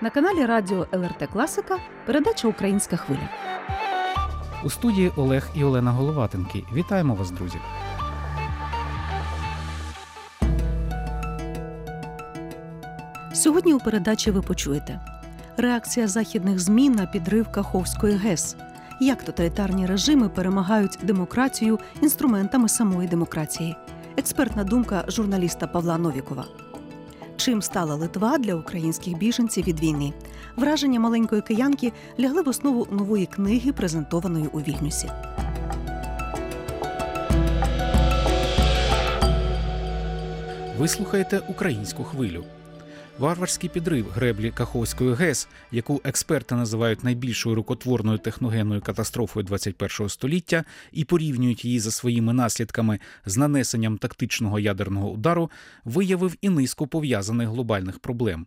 На каналі Радіо ЛРТ Класика передача Українська хвиля. У студії Олег і Олена Головатенки. Вітаємо вас, друзі. Сьогодні у передачі ви почуєте реакція західних ЗМІ на підрив Каховської ГЕС. Як тоталітарні режими перемагають демократію інструментами самої демократії. Експертна думка журналіста Павла Новікова. Чим стала Литва для українських біженців від війни? Враження маленької киянки лягли в основу нової книги, презентованої у Вільнюсі. Ви слухаєте українську хвилю. Варварський підрив греблі Каховської ГЕС, яку експерти називають найбільшою рукотворною техногенною катастрофою 21 століття і порівнюють її за своїми наслідками з нанесенням тактичного ядерного удару, виявив і низку пов'язаних глобальних проблем.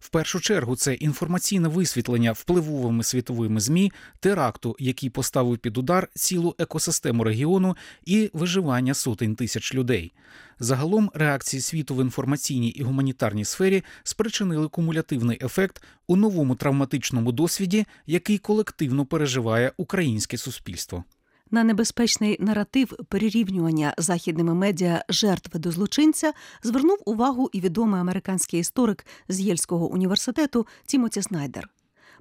В першу чергу це інформаційне висвітлення впливовими світовими змі теракту, який поставив під удар цілу екосистему регіону і виживання сотень тисяч людей. Загалом реакції світу в інформаційній і гуманітарній сфері спричинили кумулятивний ефект у новому травматичному досвіді, який колективно переживає українське суспільство. На небезпечний наратив перерівнювання західними медіа жертви до злочинця звернув увагу і відомий американський історик з Єльського університету Тімоті Снайдер.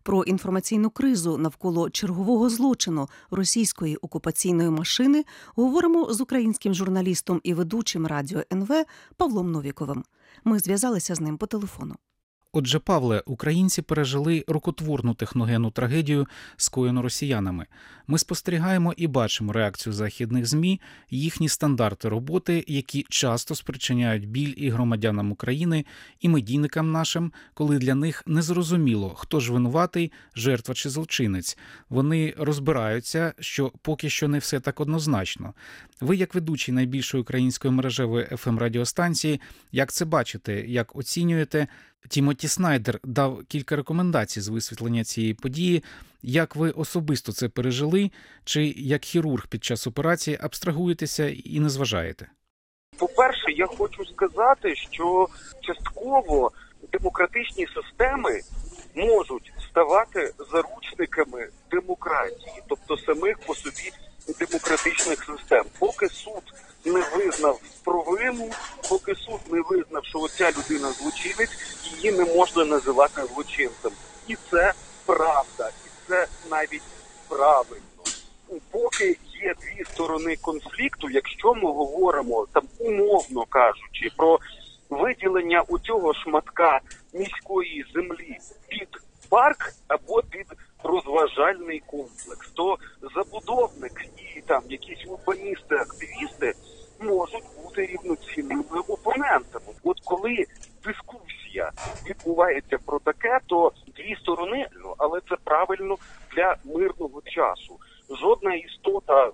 Про інформаційну кризу навколо чергового злочину російської окупаційної машини говоримо з українським журналістом і ведучим радіо НВ Павлом Новіковим. Ми зв'язалися з ним по телефону. Отже, Павле, українці пережили рукотворну техногенну трагедію, скоєну росіянами. Ми спостерігаємо і бачимо реакцію західних змі, їхні стандарти роботи, які часто спричиняють біль і громадянам України, і медійникам нашим, коли для них незрозуміло, хто ж винуватий, жертва чи злочинець. Вони розбираються, що поки що не все так однозначно. Ви, як ведучий найбільшої української мережевої fm радіостанції, як це бачите, як оцінюєте? Тімоті Снайдер дав кілька рекомендацій з висвітлення цієї події. Як ви особисто це пережили, чи як хірург під час операції абстрагуєтеся і не зважаєте? По-перше, я хочу сказати, що частково демократичні системи можуть ставати заручниками демократії, тобто самих по собі демократичних систем, поки суд не визнав провину, поки суд не визнав, що оця людина злочинець, її не можна називати злочинцем. І це правда, і це навіть правильно. Поки є дві сторони конфлікту, якщо ми говоримо там умовно кажучи, про виділення у цього шматка міської землі під парк або під розважальний комплекс, то забудовник і там якісь урбаністи, активісти можуть бути рівноцінними опонентами. От коли дискусія відбувається про таке, то дві сторони, ну але це правильно для мирного часу. Жодна істота е,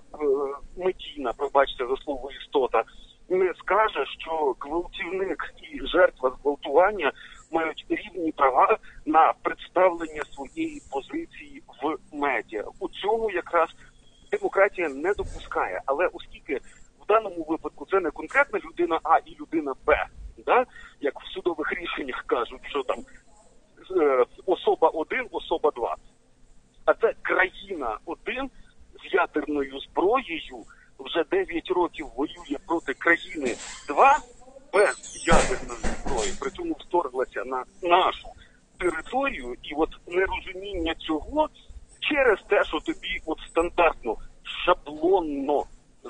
медійна, пробачте за слово істота, не скаже, що гвалтівник і жертва зґвалтування мають рівні права на представлення своєї позиції в медіа. У цьому якраз демократія не допускає. Але оскільки в даному випадку це не конкретна людина А і людина Б, да? як в судових рішеннях кажуть, що там е, особа 1, особа 2, а це країна 1 з ядерною зброєю вже 9 років воює проти країни 2 без ядерної зброї, при цьому вторглася на нашу територію, і от нерозуміння цього через те, що тобі от стандартно шаблонно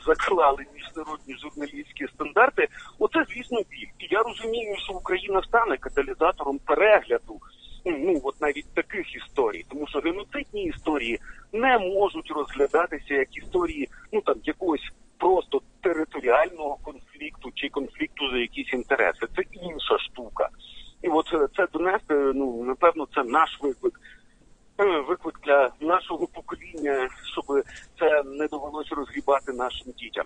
заклали міжнародні журналістські стандарти, оце звісно біль. І я розумію, що Україна стане каталізатором перегляду. Ну от навіть таких історій, тому що геноцидні історії не можуть розглядатися як історії, ну там якогось просто територіального конфлікту чи конфлікту за якісь інтереси. Це інша штука. І от це донести, ну напевно, це наш виклик. Виклик для нашого покоління, щоб це не довелося розгрібати нашим дітям.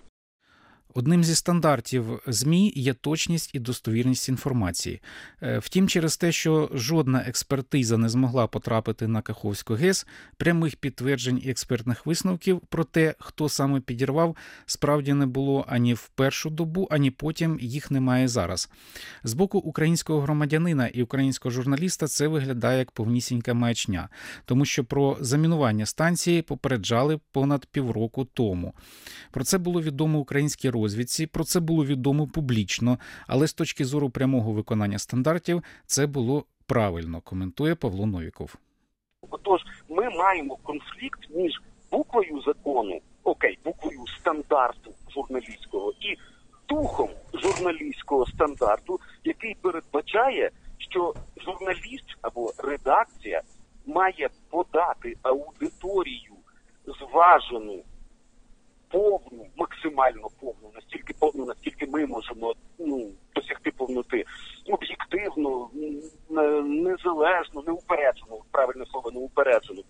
Одним зі стандартів ЗМІ є точність і достовірність інформації. Е, втім, через те, що жодна експертиза не змогла потрапити на Каховську ГЕС, прямих підтверджень і експертних висновків про те, хто саме підірвав, справді не було ані в першу добу, ані потім їх немає зараз. З боку українського громадянина і українського журналіста це виглядає як повнісінька маячня, тому що про замінування станції попереджали понад півроку тому. Про це було відомо українській розвідці, про це було відомо публічно, але з точки зору прямого виконання стандартів це було правильно, коментує Павло Новіков. Отож, ми маємо конфлікт між буквою закону, окей, буквою стандарту журналістського і духом журналістського стандарту, який передбачає, що журналіст або редакція має подати аудиторію зважену, повну, максимально повну, настільки повну, наскільки ми можемо ну, досягти повноти, об'єктивну, незалежну, неупереджену, правильне слово, неупереджену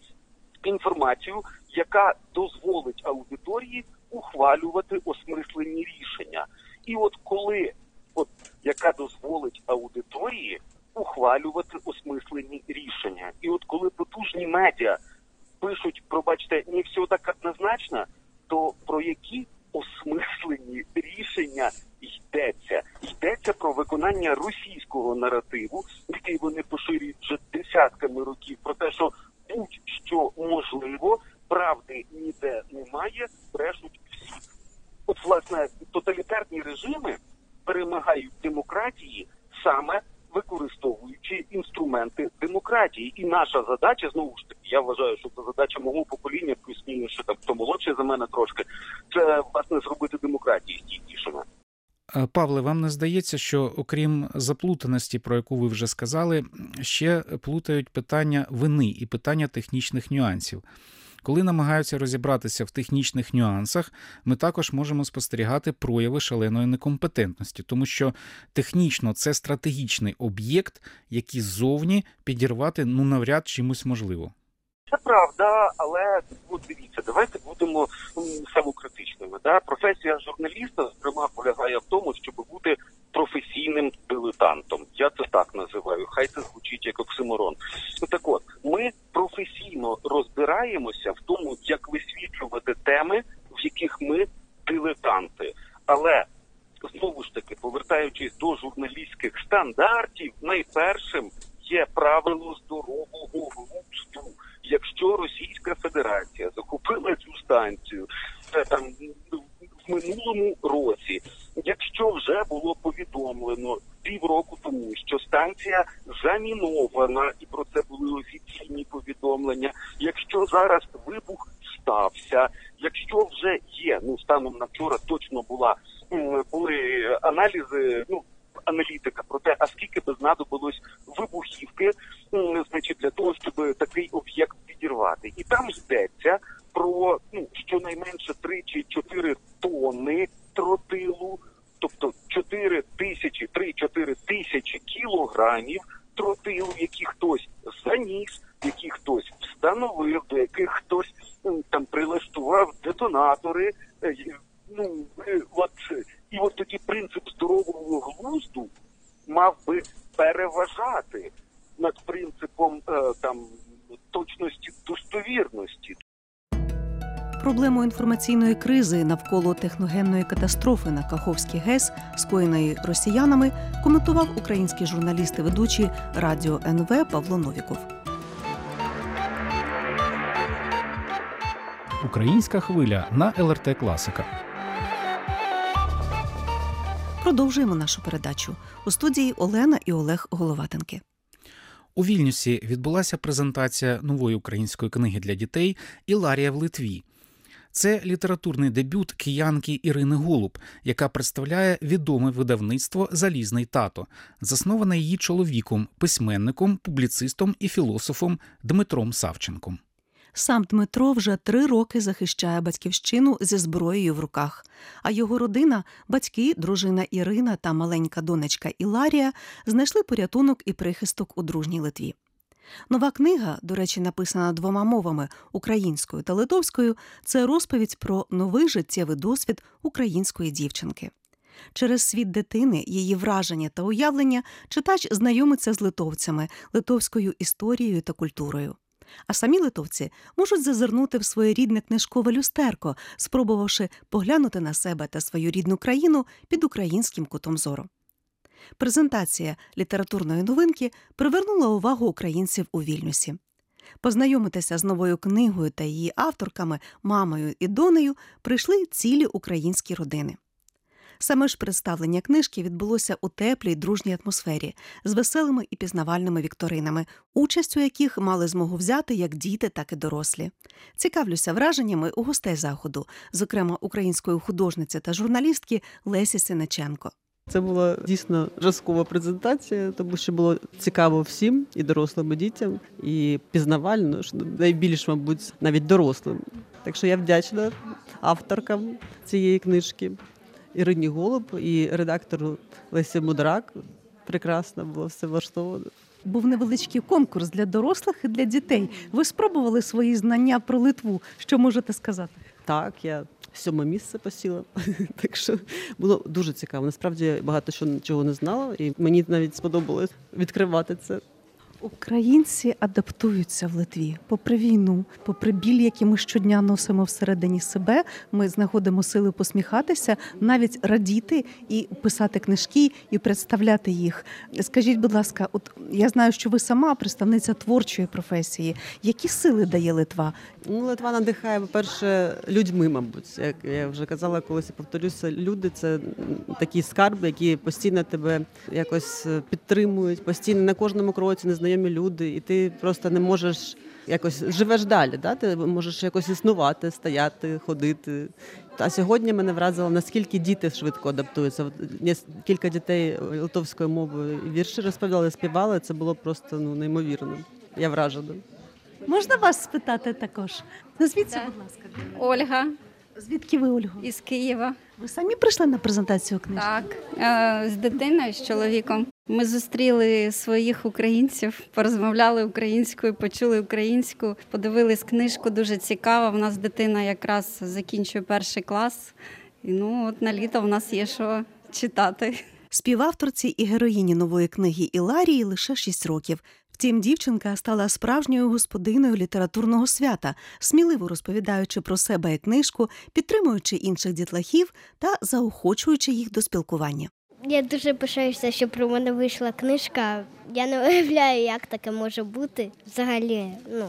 інформацію, яка дозволить аудиторії ухвалювати осмислені рішення. І от коли, от яка дозволить аудиторії ухвалювати осмислені рішення, і от коли потужні медіа пишуть, пробачте, не все так однозначно, то про які осмислені рішення йдеться? Йдеться про виконання російського наративу, який вони поширюють вже десятками років, про те, що будь-що можливо, правди ніде немає, брешуть всі. От, власне, тоталітарні режими перемагають демократії саме використовуючи інструменти демократії. І наша задача знову ж таки, я вважаю, що це задача мого покоління, плюс-мінус, що там хто молодший за мене трошки, це власне зробити демократію стійкішими. Е, Павле, вам не здається, що окрім заплутаності, про яку ви вже сказали, ще плутають питання вини і питання технічних нюансів. Коли намагаються розібратися в технічних нюансах, ми також можемо спостерігати прояви шаленої некомпетентності, тому що технічно це стратегічний об'єкт, який ззовні підірвати ну навряд чимось можливо. Це правда, але от дивіться, давайте будемо самокритичними. Да? Професія журналіста, зокрема, полягає в тому, щоб бути професійним дилетантом. Я це так називаю. Хай це звучить як оксиморон. Ну так от ми професійно розбираємося в тому, як висвітлювати теми, в яких ми дилетанти. Але знову ж таки, повертаючись до журналістських стандартів, найпершим є правило здорового глузду. Якщо Російська Федерація захопила цю станцію, це там в минулому році, якщо вже було повідомлено півроку тому, що станція замінована, і про це були офіційні повідомлення. Якщо зараз вибух стався, якщо вже є, ну станом на вчора точно була були аналізи, ну аналітика про те, а скільки би знадобилось вибухівки, значить, для того, щоб такий об'єкт підірвати, і там йдеться про ну щонайменше 3 чи 4 тонни тротилу, тобто 4 тисячі, 3-4 тисячі кілограмів тротилу, які хтось заніс, які хтось встановив, до яких хтось там прилаштував детонатори. Е, ну е, от і от тоді принцип здорового глузду мав би переважати над принципом е, там точності достовірності. Проблему інформаційної кризи навколо техногенної катастрофи на Каховській ГЕС, скоєної росіянами, коментував український журналіст і ведучий радіо НВ Павло Новіков. Українська хвиля на ЛРТ Класика. Продовжуємо нашу передачу у студії Олена і Олег Головатенки. У Вільнюсі відбулася презентація нової української книги для дітей Іларія в Литві. Це літературний дебют киянки Ірини Голуб, яка представляє відоме видавництво Залізний тато, засноване її чоловіком, письменником, публіцистом і філософом Дмитром Савченком. Сам Дмитро вже три роки захищає батьківщину зі зброєю в руках. А його родина, батьки, дружина Ірина та маленька донечка Іларія знайшли порятунок і прихисток у дружній Литві. Нова книга, до речі, написана двома мовами українською та литовською, це розповідь про новий життєвий досвід української дівчинки. Через світ дитини, її враження та уявлення читач знайомиться з литовцями, литовською історією та культурою. А самі литовці можуть зазирнути в своєрідне книжкове люстерко, спробувавши поглянути на себе та свою рідну країну під українським кутом зору. Презентація літературної новинки привернула увагу українців у Вільнюсі. Познайомитися з новою книгою та її авторками, мамою і донею прийшли цілі українські родини. Саме ж представлення книжки відбулося у теплій дружній атмосфері з веселими і пізнавальними вікторинами, участь у яких мали змогу взяти як діти, так і дорослі. Цікавлюся враженнями у гостей заходу, зокрема української художниці та журналістки Лесі Синиченко. Це була дійсно жазкова презентація, тому що було цікаво всім, і дорослим, і дітям, і пізнавально, що найбільш, мабуть, навіть дорослим. Так що я вдячна авторкам цієї книжки Ірині Голуб і редактору Лесі Мудрак. Прекрасно було все влаштовано. Був невеличкий конкурс для дорослих і для дітей. Ви спробували свої знання про Литву. Що можете сказати? Так, я сьоме місце посіла. Так що було дуже цікаво. Насправді я багато що чого не знала, і мені навіть сподобалось відкривати це. Українці адаптуються в Литві попри війну, попри біль, який ми щодня носимо всередині себе. Ми знаходимо сили посміхатися, навіть радіти і писати книжки і представляти їх. Скажіть, будь ласка, от я знаю, що ви сама представниця творчої професії. Які сили дає Литва? Ну, Литва надихає, по-перше, людьми, мабуть. Як я вже казала, колись повторюся, люди це такі скарби, які постійно тебе якось е, підтримують, постійно на кожному кроці незнайомі люди, і ти просто не можеш якось живеш далі. Да? Ти можеш якось існувати, стояти, ходити. А сьогодні мене вразило, наскільки діти швидко адаптуються. Кілька дітей литовською мовою вірші розповідали, співали. Це було просто ну неймовірно. Я вражена. Можна вас спитати також? Назвіться, будь ласка. Ольга Звідки ви, Ольго? із Києва. Ви самі прийшли на презентацію книжки? Так, е, з дитиною, з чоловіком. Ми зустріли своїх українців, порозмовляли українською, почули українську, подивились книжку. Дуже цікаво. У нас дитина якраз закінчує перший клас. І ну от на літо в нас є що читати. Співавторці і героїні нової книги Іларії лише 6 років. Втім, дівчинка стала справжньою господиною літературного свята, сміливо розповідаючи про себе і книжку, підтримуючи інших дітлахів та заохочуючи їх до спілкування. Я дуже пишаюся, що про мене вийшла книжка. Я не уявляю, як таке може бути. Взагалі, ну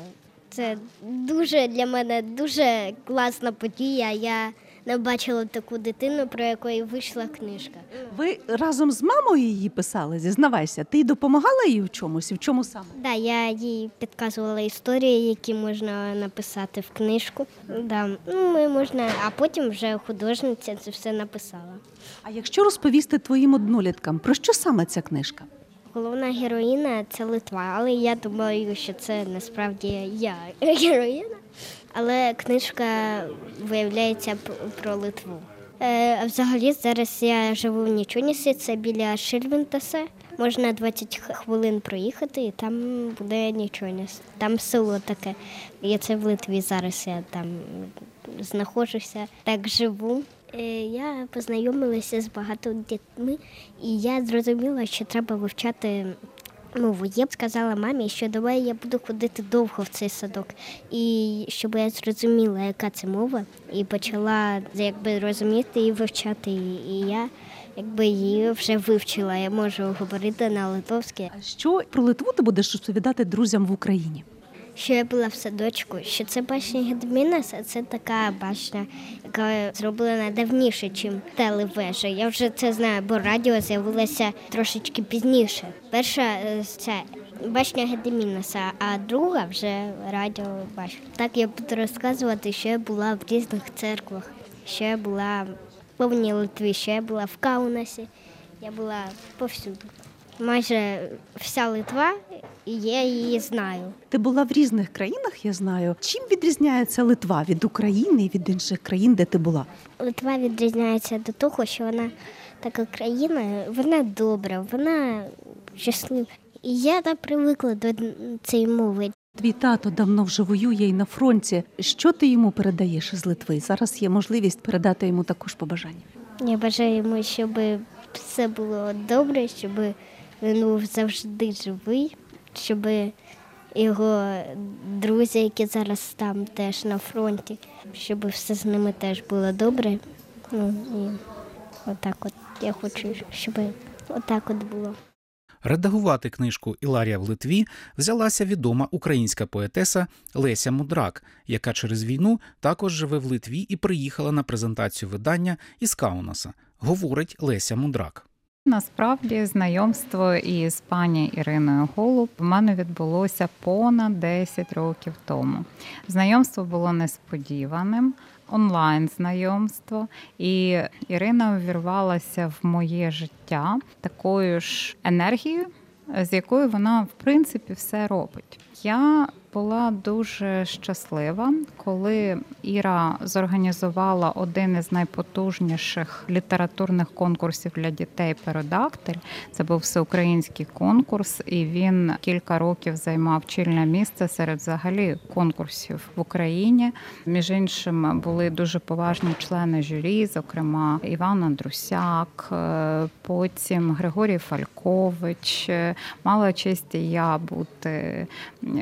це дуже для мене дуже класна подія. Я не бачила таку дитину, про якої вийшла книжка. Ви разом з мамою її писали? Зізнавайся, ти допомагала їй в чомусь і в чому саме? Да, я їй підказувала історії, які можна написати в книжку. Да. Ну, ми можна, а потім вже художниця це все написала. А якщо розповісти твоїм одноліткам, про що саме ця книжка? Головна героїна це Литва, але я думаю, що це насправді я героїна. Але книжка виявляється про Литву. Е, взагалі зараз я живу в Нічонісі, це біля Шильвентасе. Можна 20 хвилин проїхати, і там буде Нічоніс. Там село таке. Я це в Литві зараз я там знаходжуся, так живу. Е, Я познайомилася з багатьма дітьми, і я зрозуміла, що треба вивчати мову. Я б сказала мамі, що давай я буду ходити довго в цей садок, і щоб я зрозуміла, яка це мова, і почала якби розуміти і вивчати її. І я якби її вже вивчила. Я можу говорити на литовській. А що про Литву ти будеш розповідати друзям в Україні? Що я була в садочку, що це башня Гедмінас, а це така башня, яка зроблена давніше, ніж телевежа. Я вже це знаю, бо радіо з'явилося трошечки пізніше. Перша це башня Гедемінаса, а друга вже радіо башня. Так я буду розказувати, що я була в різних церквах, що я була в повній Литві, що я була в Каунасі, я була повсюди. Майже вся Литва, і я її знаю. Ти була в різних країнах, я знаю. Чим відрізняється Литва від України і від інших країн, де ти була? Литва відрізняється до того, що вона така країна, вона добра, вона щаслива. Я так привикла до цієї мови. Твій тато давно вже воює і на фронті. Що ти йому передаєш із Литви? Зараз є можливість передати йому також побажання. Я бажаю йому, щоб все було добре, щоб він був завжди живий, щоб його друзі, які зараз там теж на фронті, щоб все з ними теж було добре. Ну і отак от я хочу, щоб отак от було. Редагувати книжку Іларія в Литві взялася відома українська поетеса Леся Мудрак, яка через війну також живе в Литві і приїхала на презентацію видання із Каунаса. Говорить Леся Мудрак. Насправді знайомство із пані Іриною Голуб в мене відбулося понад 10 років тому. Знайомство було несподіваним, онлайн знайомство, і Ірина увірвалася в моє життя такою ж енергією, з якою вона в принципі все робить. Я була дуже щаслива, коли Іра зорганізувала один із найпотужніших літературних конкурсів для дітей Перодактиль. Це був всеукраїнський конкурс, і він кілька років займав чільне місце серед взагалі конкурсів в Україні. Між іншим були дуже поважні члени журі, зокрема Іван Андрусяк, е, потім Григорій Фалькович. Е, Мала честь я бути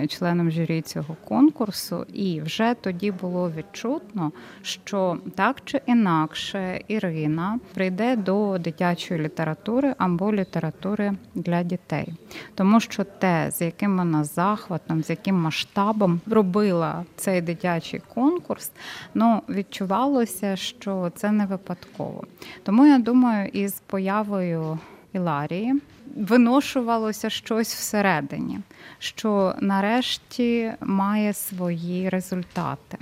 членом журі цього конкурсу, і вже тоді було відчутно, що так чи інакше Ірина прийде до дитячої літератури або літератури для дітей, тому що те, з яким вона захватом, з яким масштабом робила цей дитячий конкурс, ну відчувалося, що це не випадково. Тому я думаю, із появою Іларії виношувалося щось всередині, що нарешті має свої результати.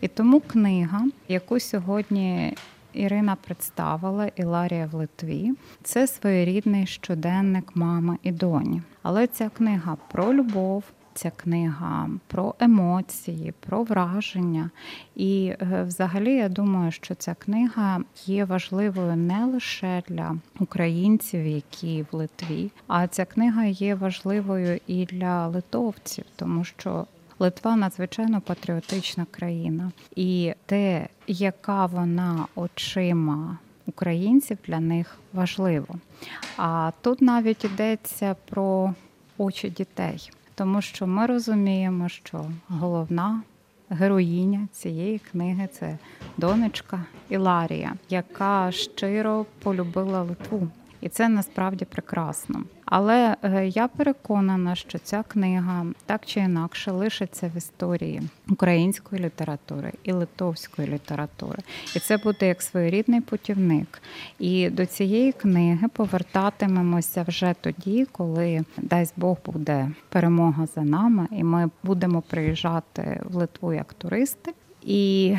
І тому книга, яку сьогодні Ірина представила Іларія в Литві, це своєрідний щоденник мами і доні. Але ця книга про любов. Ця книга про емоції, про враження. І е, взагалі я думаю, що ця книга є важливою не лише для українців, які в Литві, а ця книга є важливою і для литовців, тому що Литва надзвичайно патріотична країна, і те, яка вона очима українців, для них важливо. А тут навіть йдеться про очі дітей тому що ми розуміємо, що головна героїня цієї книги це донечка Іларія, яка щиро полюбила Литву. І це насправді прекрасно. Але е, я переконана, що ця книга так чи інакше лишиться в історії української літератури і литовської літератури, і це буде як своєрідний путівник. І до цієї книги повертатимемося вже тоді, коли дасть Бог буде перемога за нами, і ми будемо приїжджати в Литву як туристи. І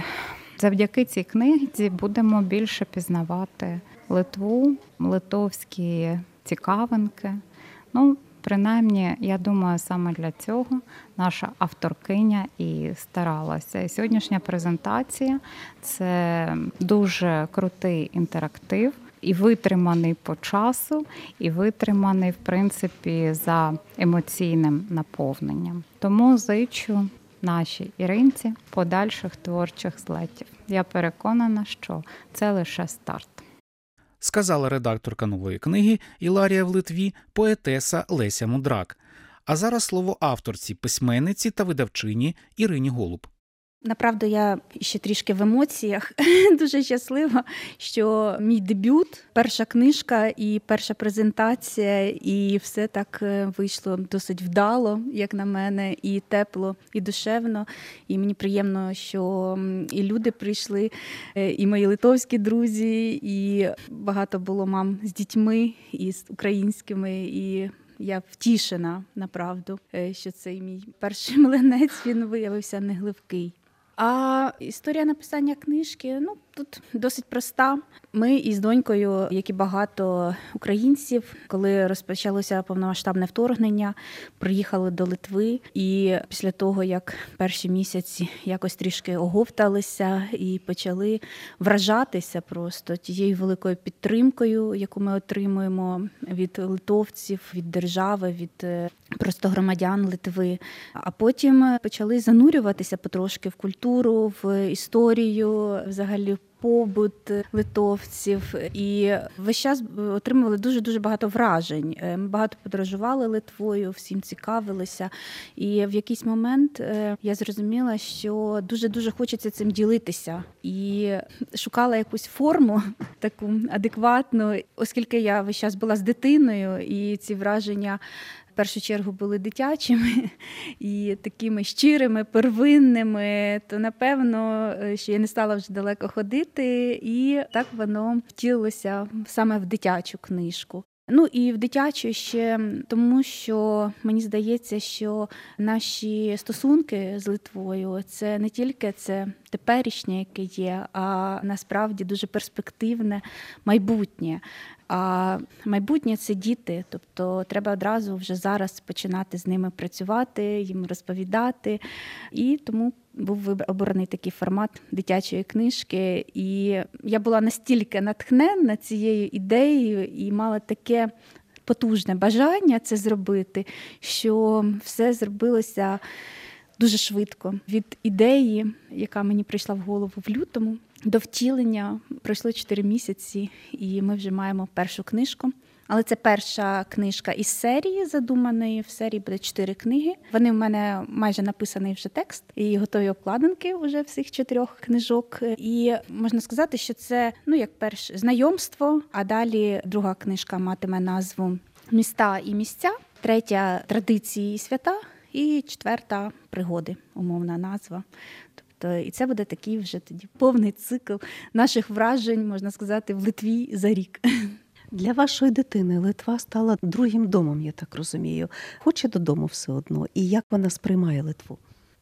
завдяки цій книзі будемо більше пізнавати Литву, литовські цікавинки. Ну, принаймні, я думаю, саме для цього наша авторкиня і старалася. І сьогоднішня презентація це дуже крутий інтерактив. І витриманий по часу, і витриманий, в принципі, за емоційним наповненням. Тому зичу нашій Іринці подальших творчих злетів. Я переконана, що це лише старт сказала редакторка нової книги Іларія в Литві, поетеса Леся Мудрак. А зараз слово авторці, письменниці та видавчині Ірині Голуб. Направду, я ще трішки в емоціях дуже щаслива, що мій дебют, перша книжка і перша презентація, і все так е, вийшло досить вдало, як на мене, і тепло, і душевно. І мені приємно, що і люди прийшли, е, і мої литовські друзі, і багато було мам з дітьми, і з українськими. і я втішена направду, е, що цей мій перший млинець він виявився негливкий. А історія написання книжки ну тут досить проста. Ми із донькою, як і багато українців, коли розпочалося повномасштабне вторгнення, приїхали до Литви, і після того як перші місяці якось трішки оговталися і почали вражатися просто тією великою підтримкою, яку ми отримуємо від литовців, від держави, від е, просто громадян Литви. А потім почали занурюватися потрошки в культуру, в історію, взагалі побут литовців, і весь час отримували дуже дуже багато вражень. Е, ми багато подорожували Литвою, всім цікавилися. І в якийсь момент е, я зрозуміла, що дуже дуже хочеться цим ділитися, і шукала якусь форму таку адекватну, оскільки я весь час була з дитиною, і ці враження першу чергу були дитячими і такими щирими, первинними, то напевно, е, що я не стала вже далеко ходити, і так воно втілилося саме в дитячу книжку. Ну і в дитячу ще тому, що мені здається, що наші стосунки з Литвою це не тільки це теперішнє, яке є, а насправді дуже перспективне майбутнє. А майбутнє це діти, тобто треба одразу вже зараз починати з ними працювати, їм розповідати. І тому був обраний такий формат дитячої книжки. І я була настільки натхненна цією ідеєю і мала таке потужне бажання це зробити, що все зробилося дуже швидко від ідеї, яка мені прийшла в голову в лютому. До втілення пройшло 4 місяці, і ми вже маємо першу книжку. Але це перша книжка із серії задуманої. В серії буде чотири книги. Вони в мене майже написаний вже текст і готові обкладинки вже всіх чотирьох книжок. І можна сказати, що це ну як перше знайомство. А далі друга книжка матиме назву Міста і місця, третя традиції і свята, і четверта пригоди, умовна назва. Тобто, і це буде такий вже тоді повний цикл наших вражень, можна сказати, в Литві за рік. Для вашої дитини Литва стала другим домом, я так розумію. Хоче додому все одно. І як вона сприймає Литву?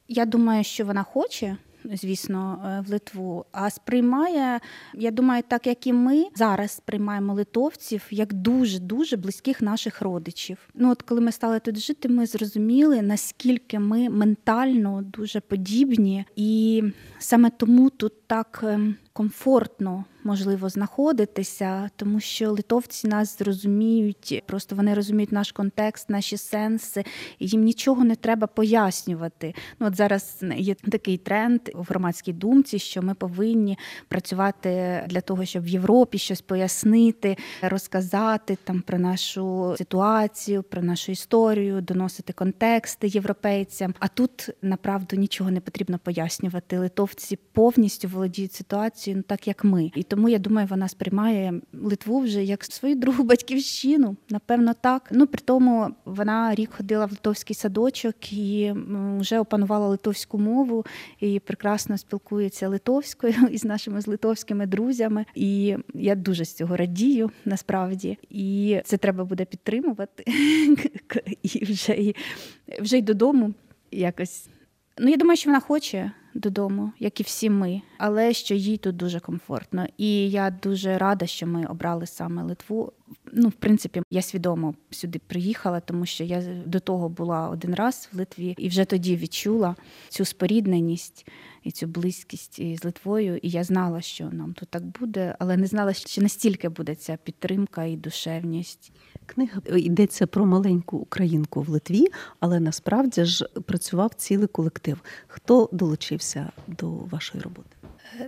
Я думаю, що вона хоче звісно, е, в Литву, а сприймає, я думаю, так як і ми зараз сприймаємо литовців як дуже дуже близьких наших родичів. Ну от коли ми стали тут жити, ми зрозуміли наскільки ми ментально дуже подібні, і саме тому тут так ем, комфортно можливо знаходитися, тому що литовці нас зрозуміють, просто вони розуміють наш контекст, наші сенси, і їм нічого не треба пояснювати. Ну от зараз є такий тренд у громадській думці, що ми повинні працювати для того, щоб в Європі щось пояснити, розказати там про нашу ситуацію, про нашу історію, доносити контексти європейцям. А тут направду нічого не потрібно пояснювати. Литовці повністю володіють ситуацією, ну так як ми. І тому я думаю, вона сприймає Литву вже як свою другу батьківщину. Напевно, так. Ну при тому вона рік ходила в литовський садочок і вже опанувала литовську мову і прекрасно спілкується литовською із нашими з литовськими друзями. І я дуже з цього радію насправді. І це треба буде підтримувати і вже і вже й додому якось. Ну, я думаю, що вона хоче додому, як і всі ми, але що їй тут дуже комфортно. І я дуже рада, що ми обрали саме Литву. Ну, в принципі, я свідомо сюди приїхала, тому що я до того була один раз в Литві і вже тоді відчула цю спорідненість і цю близькість із Литвою. І я знала, що нам тут так буде, але не знала, що настільки буде ця підтримка і душевність. Книга йдеться про маленьку українку в Литві, але насправді ж працював цілий колектив. Хто долучився до вашої роботи?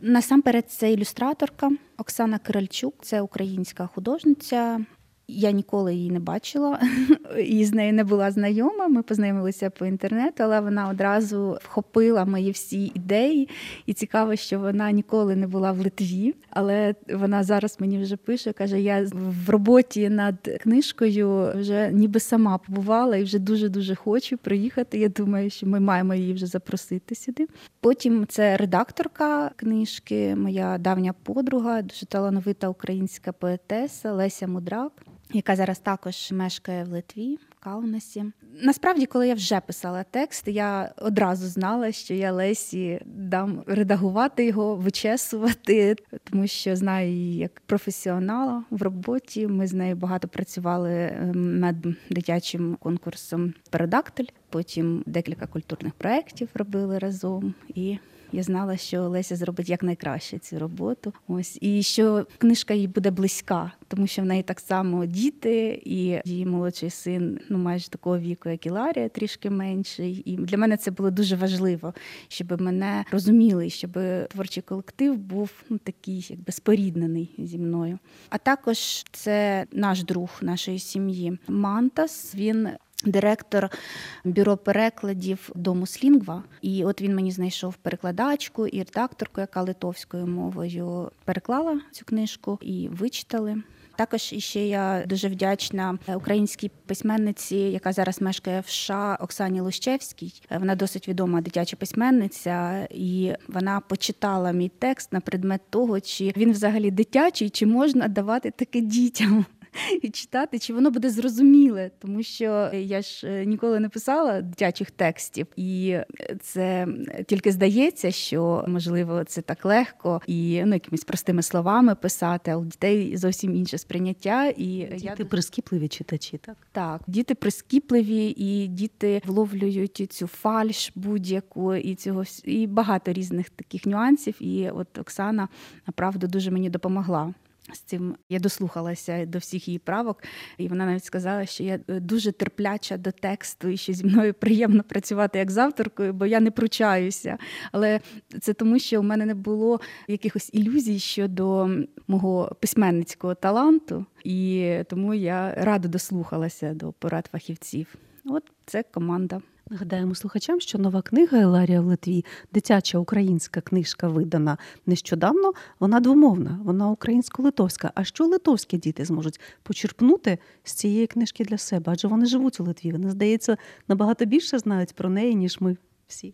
Насамперед, це ілюстраторка Оксана Киральчук, це українська художниця, я ніколи її не бачила і з нею не була знайома. Ми познайомилися по інтернету, але вона одразу вхопила мої всі ідеї. І цікаво, що вона ніколи не була в Литві. Але вона зараз мені вже пише, каже: я в роботі над книжкою вже ніби сама побувала і вже дуже дуже хочу приїхати. Я думаю, що ми маємо її вже запросити сюди. Потім це редакторка книжки, моя давня подруга, дуже талановита українська поетеса Леся Мудрак яка зараз також мешкає в Литві, Каунасі. Насправді, коли я вже писала текст, я одразу знала, що я Лесі дам редагувати його, вичесувати, тому що знаю її як професіонала в роботі. Ми з нею багато працювали ем, над дитячим конкурсом Передактиль. Потім декілька культурних проєктів робили разом і. Я знала, що Леся зробить якнайкраще цю роботу. Ось і що книжка їй буде близька, тому що в неї так само діти, і її молодший син ну майже такого віку, як і Ларія, трішки менший. І для мене це було дуже важливо, щоб мене розуміли, щоб творчий колектив був ну такий, якби споріднений зі мною. А також це наш друг нашої сім'ї Мантас. Він Директор бюро перекладів дому Слінгва, і от він мені знайшов перекладачку і редакторку, яка литовською мовою переклала цю книжку і вичитали. Також іще я дуже вдячна українській письменниці, яка зараз мешкає в США, Оксані Лущевській. Вона досить відома дитяча письменниця, і вона почитала мій текст на предмет того, чи він взагалі дитячий, чи можна давати таке дітям і читати, чи воно буде зрозуміле, тому що я ж е, ніколи не писала дитячих текстів, і це тільки здається, що можливо це так легко і ну якимись простими словами писати, а у дітей зовсім інше сприйняття. І діти я... прискіпливі читачі, так так, діти прискіпливі, і діти вловлюють цю фальш будь-яку і цього і багато різних таких нюансів. І от Оксана направду дуже мені допомогла. З цим я дослухалася до всіх її правок, і вона навіть сказала, що я е, дуже терпляча до тексту, і що зі мною приємно працювати як з авторкою, бо я не пручаюся. Але це тому, що у мене не було якихось ілюзій щодо мого письменницького таланту, і тому я радо дослухалася до порад фахівців. От це команда. Нагадаємо слухачам, що нова книга Еларія в Литві, дитяча українська книжка, видана нещодавно. Вона двомовна, вона українсько-литовська. А що литовські діти зможуть почерпнути з цієї книжки для себе? Адже вони живуть у Литві. Вони, здається, набагато більше знають про неї, ніж ми всі.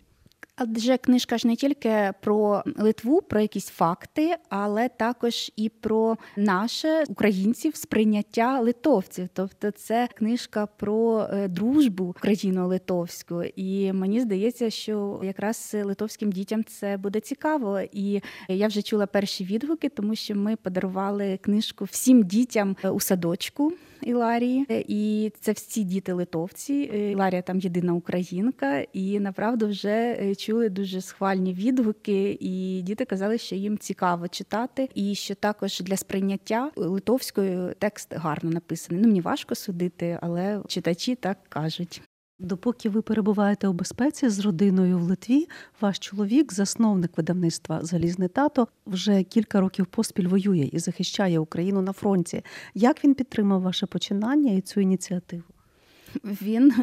Адже книжка ж не тільки про Литву, про якісь факти, але також і про наше українців сприйняття литовців. Тобто, це книжка про е, дружбу україно-литовську. І мені здається, що якраз литовським дітям це буде цікаво. І я вже чула перші відгуки, тому що ми подарували книжку всім дітям у садочку. Іларії, і це всі діти литовці. Іларія там єдина українка, і направду вже е, чули дуже схвальні відгуки, і діти казали, що їм цікаво читати, і що також для сприйняття литовською текст гарно написаний. Ну мені важко судити, але читачі так кажуть. Допоки ви перебуваєте у безпеці з родиною в Литві, ваш чоловік, засновник видавництва Залізний тато, вже кілька років поспіль воює і захищає Україну на фронті. Як він підтримав ваше починання і цю ініціативу? Він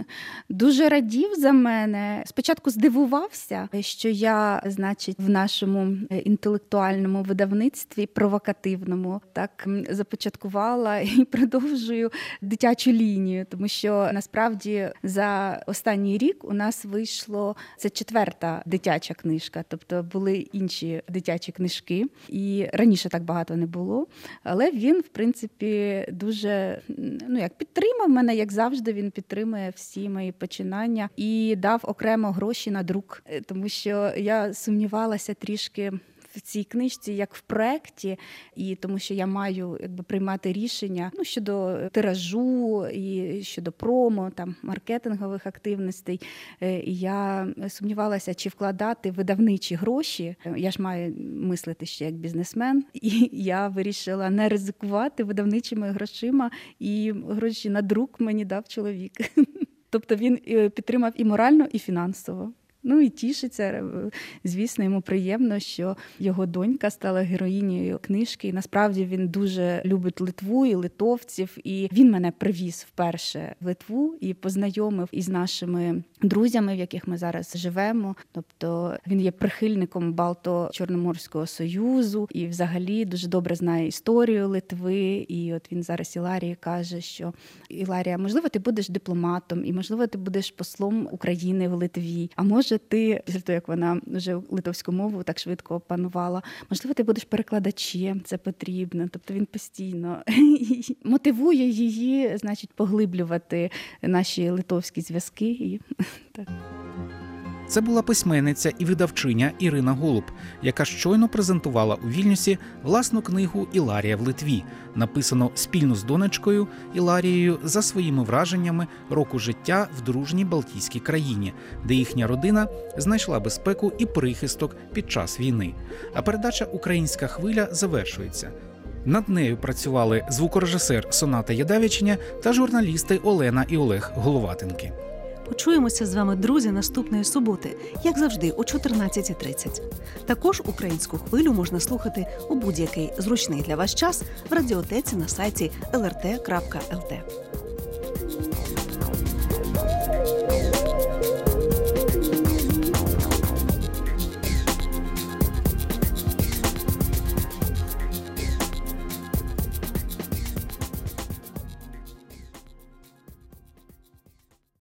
дуже радів за мене. Спочатку здивувався, що я, значить, в нашому е, інтелектуальному видавництві провокативному так започаткувала і продовжую дитячу лінію, тому що насправді за останній рік у нас вийшло це четверта дитяча книжка, тобто були інші дитячі книжки, і раніше так багато не було. Але він, в принципі, дуже ну як підтримав мене, як завжди, він підтримав підтримує всі мої починання і дав окремо гроші на друк, е, тому що я сумнівалася трішки. В цій книжці, як в проєкті, і тому, що я маю якби приймати рішення ну щодо тиражу і щодо промо, там маркетингових активностей. Е, і Я сумнівалася, чи вкладати видавничі гроші. Я ж маю мислити ще як бізнесмен, і я вирішила не ризикувати видавничими грошима, і гроші на друк мені дав чоловік. Тобто він е, підтримав і морально, і фінансово. Ну і тішиться. Звісно, йому приємно, що його донька стала героїнею книжки. І насправді він дуже любить Литву і литовців. І він мене привіз вперше в Литву і познайомив із нашими друзями, в яких ми зараз живемо. Тобто він є прихильником Балто-Чорноморського союзу і, взагалі, дуже добре знає історію Литви. І от він зараз Іларії каже, що Іларія, можливо, ти будеш дипломатом, і можливо, ти будеш послом України в Литві. А може може, ти після того, як вона вже литовську мову так швидко опанувала, можливо, ти будеш перекладачем, це потрібно. Тобто він постійно мотивує її, значить, поглиблювати наші литовські зв'язки. І так. Це була письменниця і видавчиня Ірина Голуб, яка щойно презентувала у Вільнюсі власну книгу Іларія в Литві, написану спільно з донечкою Іларією за своїми враженнями року життя в дружній Балтійській країні, де їхня родина знайшла безпеку і прихисток під час війни. А передача Українська хвиля завершується. Над нею працювали звукорежисер Соната Ядавічення та журналісти Олена і Олег Головатенки. Почуємося з вами, друзі, наступної суботи, як завжди, о 14.30. Також українську хвилю можна слухати у будь-який зручний для вас час в радіотеці на сайті lrt.lt.